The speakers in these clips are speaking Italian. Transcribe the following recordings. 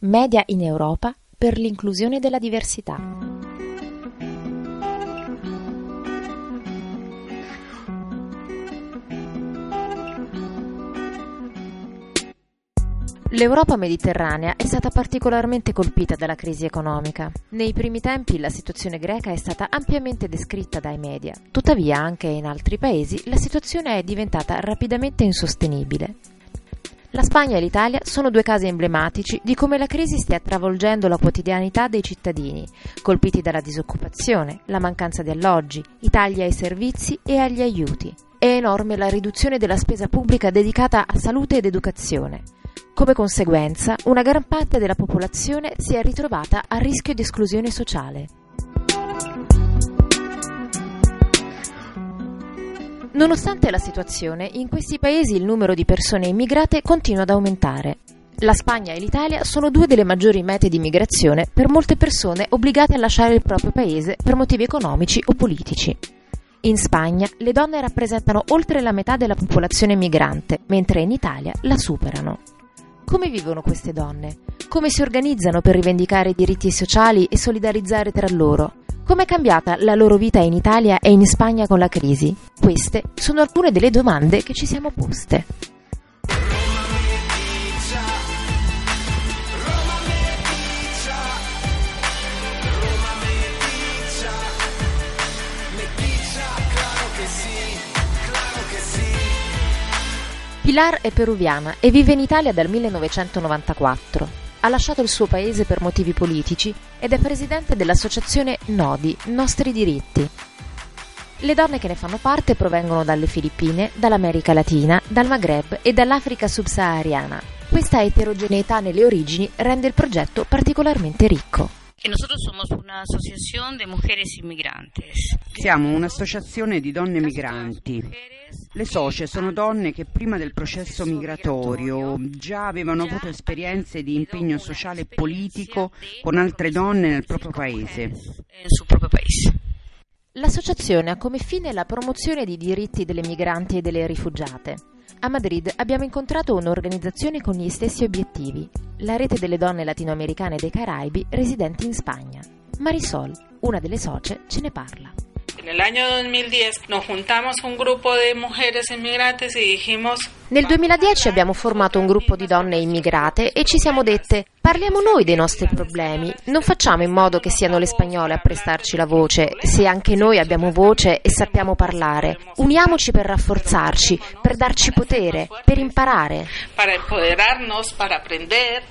media in Europa per l'inclusione della diversità. L'Europa mediterranea è stata particolarmente colpita dalla crisi economica. Nei primi tempi la situazione greca è stata ampiamente descritta dai media, tuttavia anche in altri paesi la situazione è diventata rapidamente insostenibile. La Spagna e l'Italia sono due casi emblematici di come la crisi stia travolgendo la quotidianità dei cittadini, colpiti dalla disoccupazione, la mancanza di alloggi, i tagli ai servizi e agli aiuti. È enorme la riduzione della spesa pubblica dedicata a salute ed educazione. Come conseguenza, una gran parte della popolazione si è ritrovata a rischio di esclusione sociale. Nonostante la situazione, in questi paesi il numero di persone immigrate continua ad aumentare. La Spagna e l'Italia sono due delle maggiori mete di migrazione per molte persone obbligate a lasciare il proprio paese per motivi economici o politici. In Spagna le donne rappresentano oltre la metà della popolazione migrante, mentre in Italia la superano. Come vivono queste donne? Come si organizzano per rivendicare diritti sociali e solidarizzare tra loro? Come è cambiata la loro vita in Italia e in Spagna con la crisi? Queste sono alcune delle domande che ci siamo poste. Pilar è peruviana e vive in Italia dal 1994. Ha lasciato il suo paese per motivi politici ed è presidente dell'associazione Nodi, Nostri Diritti. Le donne che ne fanno parte provengono dalle Filippine, dall'America Latina, dal Maghreb e dall'Africa subsahariana. Questa eterogeneità nelle origini rende il progetto particolarmente ricco. Nosotros somos una asociación de mujeres inmigrantes. Siamo un'associazione di donne migranti. Le socie sono donne che prima del processo migratorio già avevano avuto esperienze di impegno sociale e politico con altre donne nel proprio paese. En su propio país. L'associazione ha come fine la promozione dei diritti delle migranti e delle rifugiate. A Madrid abbiamo incontrato un'organizzazione con gli stessi obiettivi, la rete delle donne latinoamericane dei Caraibi residenti in Spagna. Marisol, una delle socie, ce ne parla. En el año 2010 nos juntamos un grupo de mujeres inmigrantes y dijimos Nel 2010 abbiamo formato un gruppo di donne immigrate e ci siamo dette parliamo noi dei nostri problemi, non facciamo in modo che siano le spagnole a prestarci la voce, se anche noi abbiamo voce e sappiamo parlare. Uniamoci per rafforzarci, per darci potere, per imparare. para empoderarnos, para aprender.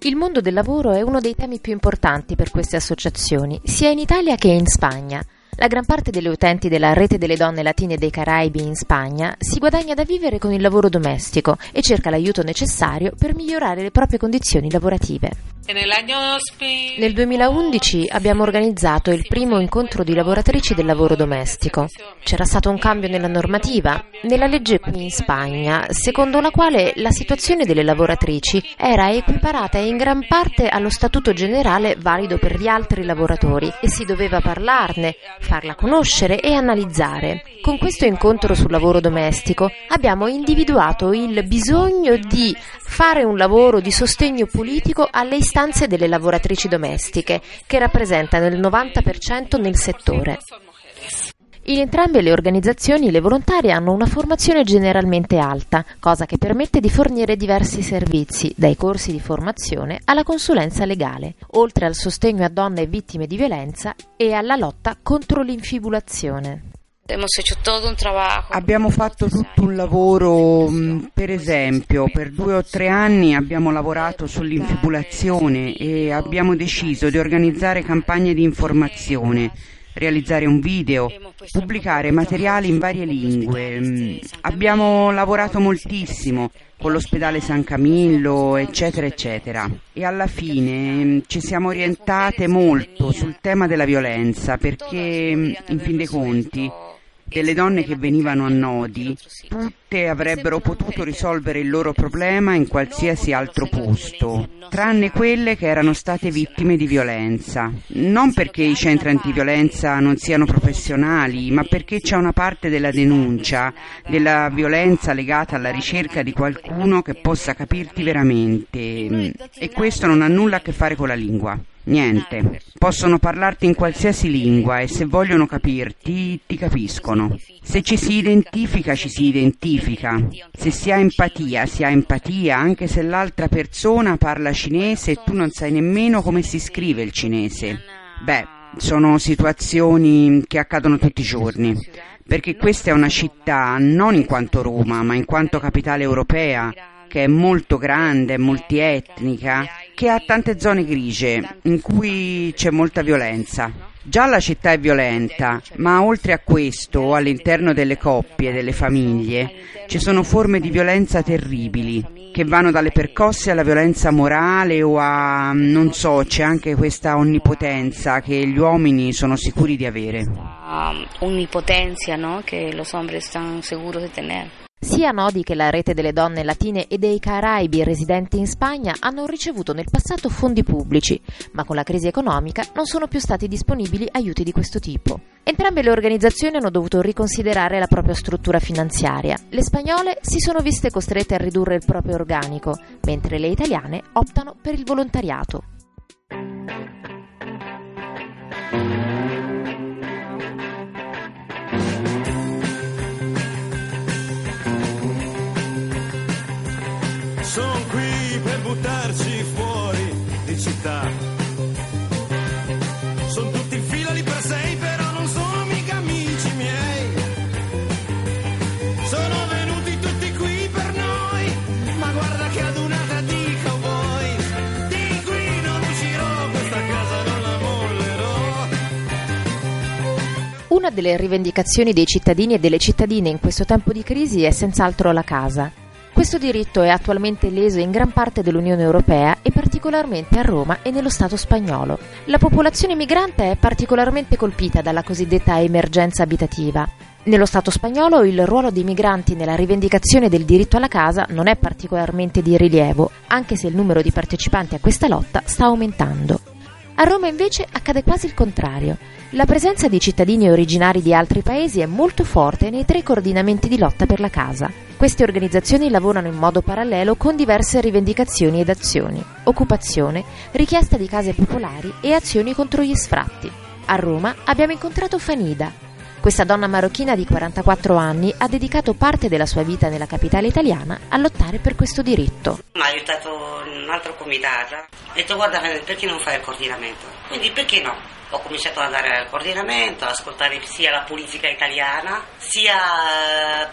Il mondo del lavoro è uno dei temi più importanti per queste associazioni, sia in Italia che in Spagna. La gran parte delle utenti della rete delle donne latine dei Caraibi in Spagna si guadagna da vivere con il lavoro domestico e cerca l'aiuto necessario per migliorare le proprie condizioni lavorative. En el año 2000 Nel 2011 abbiamo organizzato il primo incontro di lavoratrici del lavoro domestico. C'era stato un cambio nella normativa, nella legge qui in Spagna, secondo la quale la situazione delle lavoratrici era equiparata in gran parte allo statuto generale valido per gli altri lavoratori e si doveva parlarne, farla conoscere e analizzare. Con questo incontro sul lavoro domestico abbiamo individuato il bisogno di fare un lavoro di sostegno politico alle istanze delle lavoratrici domestiche, che rappresentano il 90% nel settore. In entrambe le organizzazioni le volontarie hanno una formazione generalmente alta, cosa che permette di fornire diversi servizi, dai corsi di formazione alla consulenza legale, oltre al sostegno a donne vittime di violenza e alla lotta contro l'infibulazione. Abbiamo fatto tutto un lavoro, per esempio, per due o tre anni abbiamo lavorato sull'infibulazione e abbiamo deciso di organizzare campagne di informazione realizzare un video, pubblicare materiali in varie lingue. Abbiamo lavorato moltissimo con l'ospedale San Camillo, eccetera, eccetera. E alla fine ci siamo orientate molto sul tema della violenza perché, in fin dei conti, delle donne che venivano a nodi, tutte avrebbero potuto risolvere il loro problema in qualsiasi altro posto, tranne quelle che erano state vittime di violenza. Non perché i centri antiviolenza non siano professionali, ma perché c'è una parte della denuncia, della violenza legata alla ricerca di qualcuno che possa capirti veramente. E questo non ha nulla a che fare con la lingua. Niente, possono parlarti in qualsiasi lingua e se vogliono capirti, ti capiscono. Se ci si identifica, ci si identifica. Se si ha empatia, si ha empatia anche se l'altra persona parla cinese e tu non sai nemmeno come si scrive il cinese. Beh, sono situazioni che accadono tutti i giorni, perché questa è una città non in quanto Roma, ma in quanto capitale europea che è molto grande, multietnica, che ha tante zone grigie in cui c'è molta violenza. Già la città è violenta, ma oltre a questo, all'interno delle coppie, delle famiglie, ci sono forme di violenza terribili, che vanno dalle percosse alla violenza morale o a, non so, c'è anche questa onnipotenza che gli uomini sono sicuri di avere. Onnipotenza, no? Che los hombres están seguros de tener. Sia Nodi che la rete delle donne latine e dei Caraibi residenti in Spagna hanno ricevuto nel passato fondi pubblici, ma con la crisi economica non sono più stati disponibili aiuti di questo tipo. Entrambe le organizzazioni hanno dovuto riconsiderare la propria struttura finanziaria. Le spagnole si sono viste costrette a ridurre il proprio organico, mentre le italiane optano per il volontariato. Sei, però non sono mica amici miei. Sono venuti tutti qui per noi, ma guarda che adunata di cowboy. Di qui non uscirò, questa casa non la mollerò. Una delle rivendicazioni dei cittadini e delle cittadine in questo tempo di crisi è senz'altro la casa. Questo diritto è attualmente leso in gran parte dell'Unione Europea e particolarmente a Roma e nello Stato spagnolo. La popolazione migrante è particolarmente colpita dalla cosiddetta emergenza abitativa. Nello Stato spagnolo il ruolo dei migranti nella rivendicazione del diritto alla casa non è particolarmente di rilievo, anche se il numero di partecipanti a questa lotta sta aumentando. A Roma invece accade quasi il contrario. La presenza di cittadini originari di altri paesi è molto forte nei tre coordinamenti di lotta per la casa. Queste organizzazioni lavorano in modo parallelo con diverse rivendicazioni ed azioni. Occupazione, richiesta di case popolari e azioni contro gli sfratti. A Roma abbiamo incontrato Fanida, questa donna marocchina di 44 anni ha dedicato parte della sua vita nella capitale italiana a lottare per questo diritto. Mi ha aiutato un altro comitato. Ho detto guarda perché non fai il coordinamento? Quindi perché no? Ho cominciato ad andare al coordinamento, ad ascoltare sia la politica italiana, sia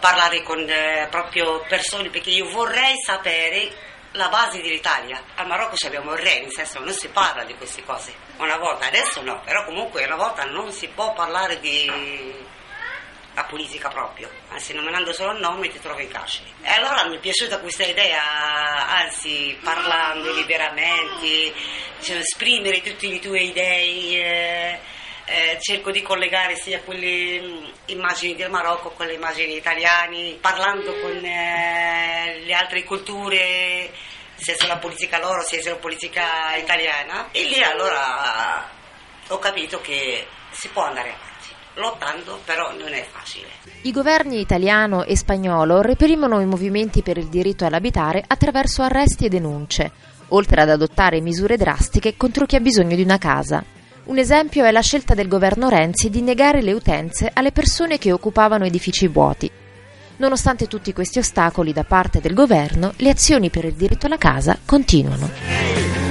parlare con eh, proprio persone perché io vorrei sapere la base dell'Italia. Al Marocco abbiamo il re, nel senso non si parla di queste cose. Una volta, adesso no, però comunque una volta non si può parlare di la politica proprio, anzi nominando solo il nome ti trovi in carcere. E allora mi è piaciuta questa idea, anzi parlando liberamente, cioè, esprimere tutte le tue idee. Eh, eh, cerco di collegare sia quelle mh, immagini del Marocco con le immagini italiane, parlando con eh, le altre culture, sia sulla politica loro sia sulla politica italiana. E lì allora ho capito che si può andare avanti. Lottando però non è facile. I governi italiano e spagnolo reprimono i movimenti per il diritto all'abitare attraverso arresti e denunce, oltre ad adottare misure drastiche contro chi ha bisogno di una casa. Un esempio è la scelta del governo Renzi di negare le utenze alle persone che occupavano edifici vuoti. Nonostante tutti questi ostacoli da parte del governo, le azioni per il diritto alla casa continuano.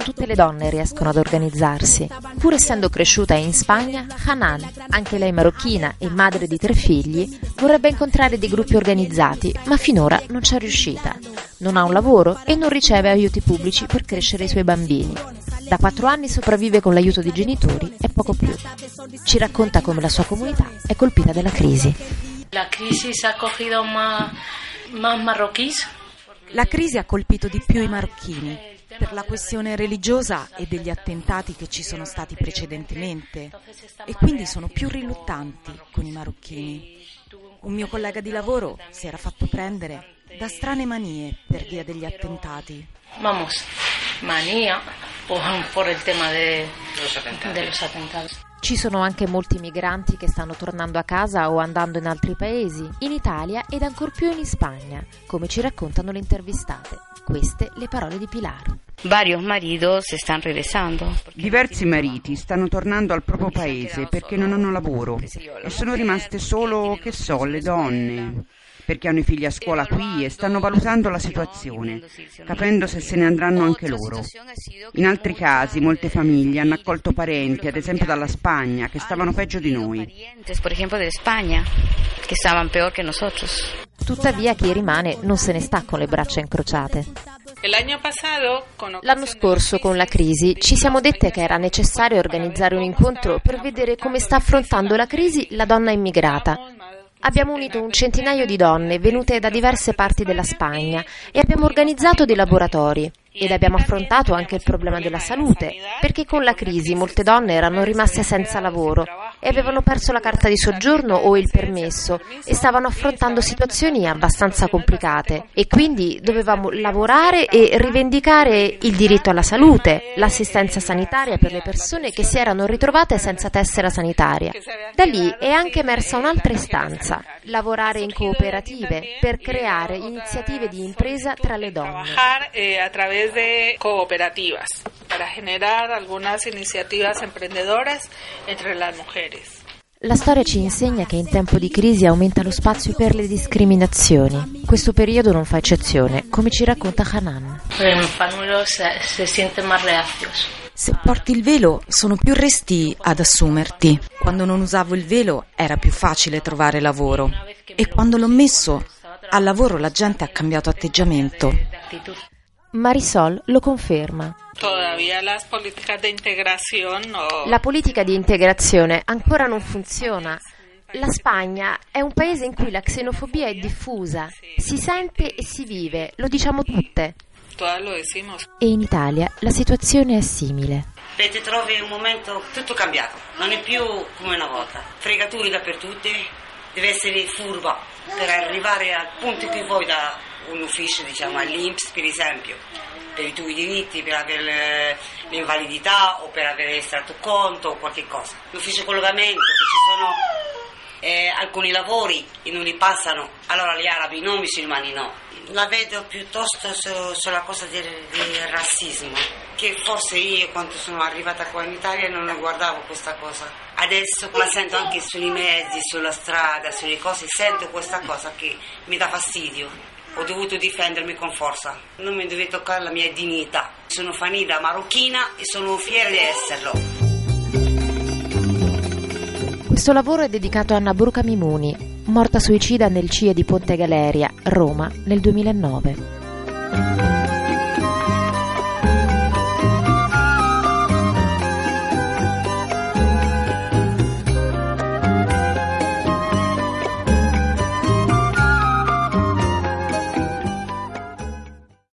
Non tutte le donne riescono ad organizzarsi. Pur essendo cresciuta in Spagna, Hanan, anche lei marocchina e madre di tre figli, vorrebbe incontrare dei gruppi organizzati, ma finora non c'è riuscita. Non ha un lavoro e non riceve aiuti pubblici per crescere i suoi bambini. Da quattro anni sopravvive con l'aiuto dei genitori e poco più. Ci racconta come la sua comunità è colpita dalla crisi. Ha. La crisi ha colpito di più i marocchini per la questione religiosa e degli attentati che ci sono stati precedentemente e quindi sono più riluttanti con i marocchini. Un mio collega di lavoro si era fatto prendere da strane manie per via degli attentati. Vamos, manía por, por el tema de, de los atentados. Ci sono anche molti migranti che stanno tornando a casa o andando in altri paesi, in Italia ed ancor più in Spagna, come ci raccontano le intervistate. Queste le parole di Pilar. Varios maridos están regresando. Diversi mariti stanno tornando al proprio paese perché non hanno lavoro e sono rimaste solo, che so, le donne perché hanno i figli a scuola qui e stanno valutando la situazione, capendo se se ne andranno anche loro. In altri casi molte famiglie hanno accolto parenti, ad esempio dalla Spagna, che stavano peggio di noi. Tuttavia chi rimane non se ne sta con le braccia incrociate. L'anno scorso, con la crisi, ci siamo dette che era necessario organizzare un incontro per vedere come sta affrontando la crisi la donna immigrata. Abbiamo unito un centinaio di donne venute da diverse parti della Spagna e abbiamo organizzato dei laboratori ed abbiamo affrontato anche il problema della salute, perché con la crisi molte donne erano rimaste senza lavoro e avevano perso la carta di soggiorno o il permesso e stavano affrontando situazioni abbastanza complicate e quindi dovevamo lavorare e rivendicare il diritto alla salute, l'assistenza sanitaria per le persone che si erano ritrovate senza tessera sanitaria. Da lì è anche emersa un'altra istanza, lavorare in cooperative per creare iniziative di impresa tra le donne. De cooperativas para generar algunas iniciativas emprendedoras entre las mujeres. La storia ci insegna che in tempo di crisi aumenta lo spazio per le discriminazioni. Questo periodo non fa eccezione, come ci racconta Hanan. Se porti il velo sono più resti ad assumerti. Quando non usavo il velo era più facile trovare lavoro e quando l'ho messo al lavoro la gente ha cambiato atteggiamento. Marisol lo conferma. La politica di integrazione ancora non funziona. La Spagna è un paese in cui la xenofobia è diffusa, si sente e si vive, lo diciamo tutte. E in Italia la situazione è simile. E ti trovi in un momento tutto cambiato, non è più come una volta. Fregature dappertutto, deve essere furba per arrivare al punto in cui vuoi da un ufficio, diciamo, all'Inps per esempio, per i tuoi diritti, per avere l'invalidità o per avere estratto conto o qualche cosa. L'ufficio collocamento, che ci sono eh, alcuni lavori e non li passano, allora gli arabi no, i musulmani no. La vedo piuttosto su, sulla cosa del, del, razzismo, che forse io quando sono arrivata qua in Italia non guardavo questa cosa. Adesso la sento anche sui mezzi, sulla strada, sulle cose, sento questa cosa che mi dà fastidio. Ho dovuto difendermi con forza, non mi deve toccare la mia dignità. Sono famiglia marocchina e sono fiera di esserlo. Questo lavoro è dedicato a Anna Bruca Mimuni, morta suicida nel CIE di Ponte Galeria, Roma, nel 2009.